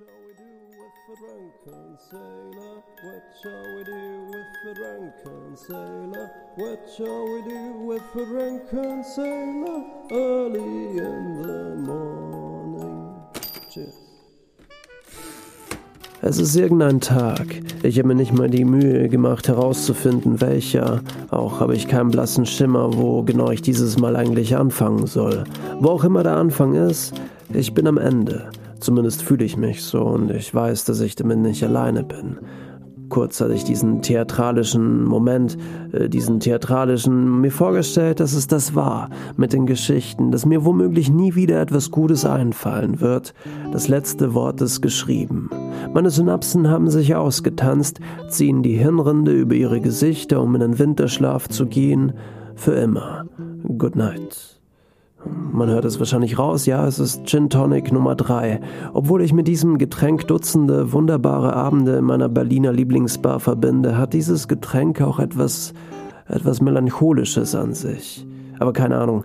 shall we do with the drunken sailor? What shall we do with the drunken sailor? What shall we do with the drunken sailor? Early in the morning. Cheers. Es ist irgendein Tag. Ich habe mir nicht mal die Mühe gemacht herauszufinden, welcher. Auch habe ich keinen blassen Schimmer, wo genau ich dieses Mal eigentlich anfangen soll. Wo auch immer der Anfang ist, ich bin am Ende. Zumindest fühle ich mich so und ich weiß, dass ich damit nicht alleine bin. Kurz hatte ich diesen theatralischen Moment, äh, diesen theatralischen, mir vorgestellt, dass es das war, mit den Geschichten, dass mir womöglich nie wieder etwas Gutes einfallen wird. Das letzte Wort ist geschrieben. Meine Synapsen haben sich ausgetanzt, ziehen die Hirnrinde über ihre Gesichter, um in den Winterschlaf zu gehen. Für immer. Good night. Man hört es wahrscheinlich raus, ja, es ist Gin Tonic Nummer 3. Obwohl ich mit diesem Getränk Dutzende wunderbare Abende in meiner Berliner Lieblingsbar verbinde, hat dieses Getränk auch etwas, etwas Melancholisches an sich. Aber keine Ahnung,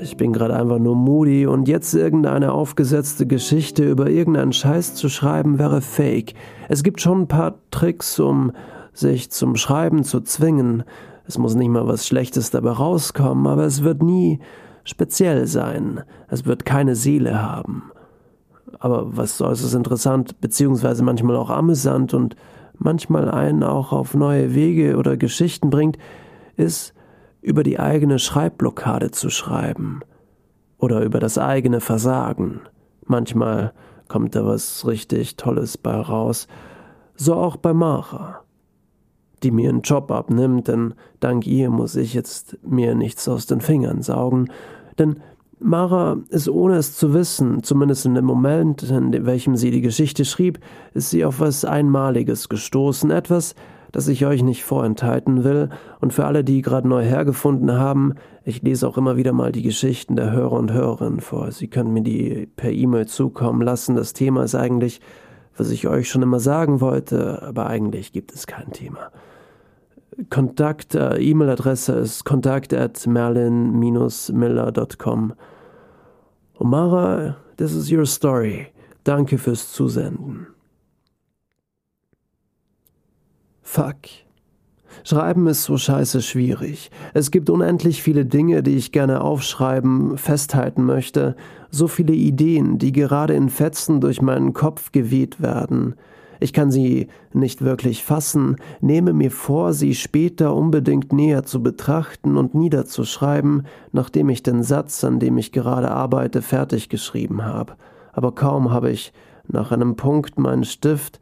ich bin gerade einfach nur moody und jetzt irgendeine aufgesetzte Geschichte über irgendeinen Scheiß zu schreiben wäre fake. Es gibt schon ein paar Tricks, um sich zum Schreiben zu zwingen. Es muss nicht mal was Schlechtes dabei rauskommen, aber es wird nie speziell sein. Es wird keine Seele haben. Aber was äußerst interessant, beziehungsweise manchmal auch amüsant und manchmal einen auch auf neue Wege oder Geschichten bringt, ist, über die eigene Schreibblockade zu schreiben. Oder über das eigene Versagen. Manchmal kommt da was richtig Tolles bei raus. So auch bei Mara die mir einen Job abnimmt, denn dank ihr muss ich jetzt mir nichts aus den Fingern saugen. Denn Mara ist ohne es zu wissen, zumindest in dem Moment, in welchem sie die Geschichte schrieb, ist sie auf was Einmaliges gestoßen, etwas, das ich euch nicht vorenthalten will, und für alle, die gerade neu hergefunden haben, ich lese auch immer wieder mal die Geschichten der Hörer und Hörerinnen vor. Sie können mir die per E-Mail zukommen lassen. Das Thema ist eigentlich, was ich euch schon immer sagen wollte, aber eigentlich gibt es kein Thema. Kontakt, äh, E-Mail-Adresse ist kontakt at merlin-miller.com. Omara, this is your story. Danke fürs Zusenden. Fuck. Schreiben ist so scheiße schwierig. Es gibt unendlich viele Dinge, die ich gerne aufschreiben, festhalten möchte, so viele Ideen, die gerade in Fetzen durch meinen Kopf geweht werden. Ich kann sie nicht wirklich fassen, nehme mir vor, sie später unbedingt näher zu betrachten und niederzuschreiben, nachdem ich den Satz, an dem ich gerade arbeite, fertig geschrieben habe. Aber kaum habe ich nach einem Punkt meinen Stift,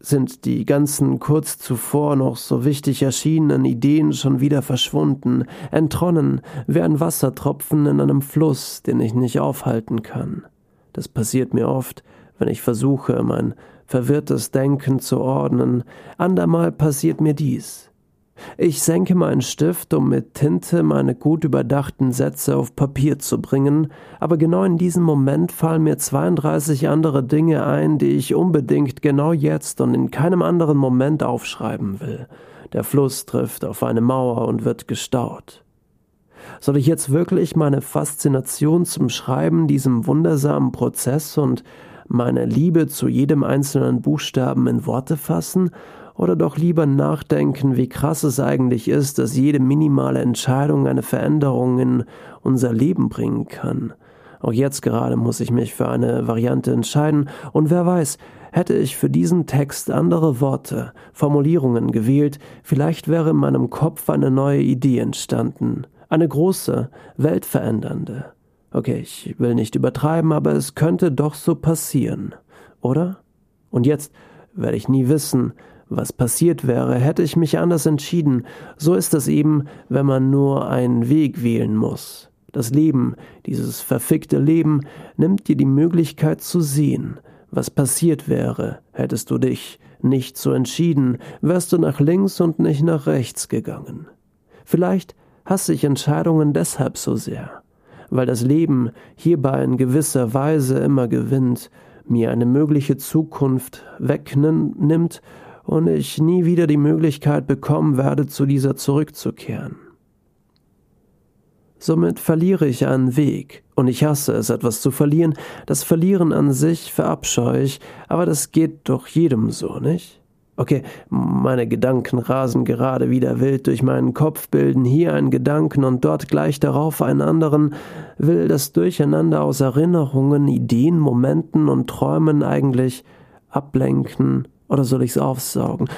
sind die ganzen kurz zuvor noch so wichtig erschienenen Ideen schon wieder verschwunden, entronnen, wie ein Wassertropfen in einem Fluss, den ich nicht aufhalten kann. Das passiert mir oft, wenn ich versuche, mein verwirrtes Denken zu ordnen, andermal passiert mir dies. Ich senke meinen Stift, um mit Tinte meine gut überdachten Sätze auf Papier zu bringen, aber genau in diesem Moment fallen mir 32 andere Dinge ein, die ich unbedingt genau jetzt und in keinem anderen Moment aufschreiben will. Der Fluss trifft auf eine Mauer und wird gestaut. Soll ich jetzt wirklich meine Faszination zum Schreiben, diesem wundersamen Prozess und meine Liebe zu jedem einzelnen Buchstaben in Worte fassen oder doch lieber nachdenken, wie krass es eigentlich ist, dass jede minimale Entscheidung eine Veränderung in unser Leben bringen kann. Auch jetzt gerade muss ich mich für eine Variante entscheiden, und wer weiß, hätte ich für diesen Text andere Worte, Formulierungen gewählt, vielleicht wäre in meinem Kopf eine neue Idee entstanden, eine große, weltverändernde. Okay, ich will nicht übertreiben, aber es könnte doch so passieren, oder? Und jetzt werde ich nie wissen, was passiert wäre, hätte ich mich anders entschieden. So ist es eben, wenn man nur einen Weg wählen muss. Das Leben, dieses verfickte Leben, nimmt dir die Möglichkeit zu sehen, was passiert wäre, hättest du dich nicht so entschieden, wärst du nach links und nicht nach rechts gegangen. Vielleicht hasse ich Entscheidungen deshalb so sehr weil das Leben hierbei in gewisser Weise immer gewinnt, mir eine mögliche Zukunft wegnimmt und ich nie wieder die Möglichkeit bekommen werde, zu dieser zurückzukehren. Somit verliere ich einen Weg, und ich hasse es, etwas zu verlieren. Das Verlieren an sich verabscheue ich, aber das geht doch jedem so, nicht? Okay, meine Gedanken rasen gerade wieder wild durch meinen Kopf, bilden hier einen Gedanken und dort gleich darauf einen anderen, will das Durcheinander aus Erinnerungen, Ideen, Momenten und Träumen eigentlich ablenken oder soll ich's aufsaugen?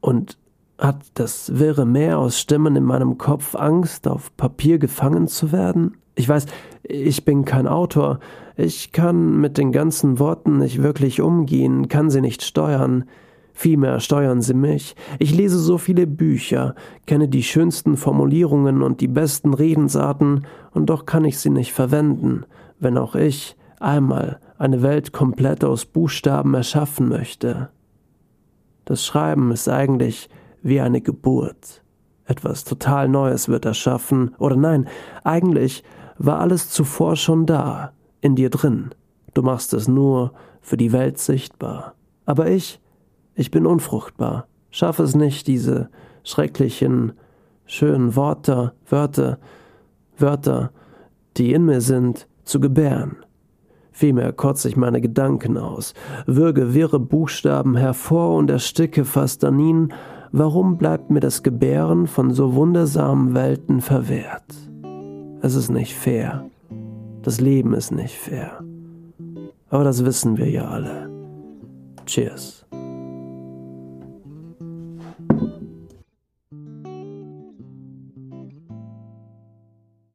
Und hat das wirre Meer aus Stimmen in meinem Kopf Angst, auf Papier gefangen zu werden? Ich weiß, ich bin kein Autor, ich kann mit den ganzen Worten nicht wirklich umgehen, kann sie nicht steuern. Vielmehr steuern sie mich. Ich lese so viele Bücher, kenne die schönsten Formulierungen und die besten Redensarten, und doch kann ich sie nicht verwenden, wenn auch ich einmal eine Welt komplett aus Buchstaben erschaffen möchte. Das Schreiben ist eigentlich wie eine Geburt. Etwas total Neues wird erschaffen, oder nein, eigentlich war alles zuvor schon da, in dir drin. Du machst es nur für die Welt sichtbar. Aber ich, ich bin unfruchtbar, schaffe es nicht, diese schrecklichen, schönen Worte, Wörter, Wörter, die in mir sind, zu gebären. Vielmehr kotze ich meine Gedanken aus, würge wirre Buchstaben hervor und ersticke fast an ihnen, warum bleibt mir das Gebären von so wundersamen Welten verwehrt? Es ist nicht fair. Das Leben ist nicht fair. Aber das wissen wir ja alle. Cheers.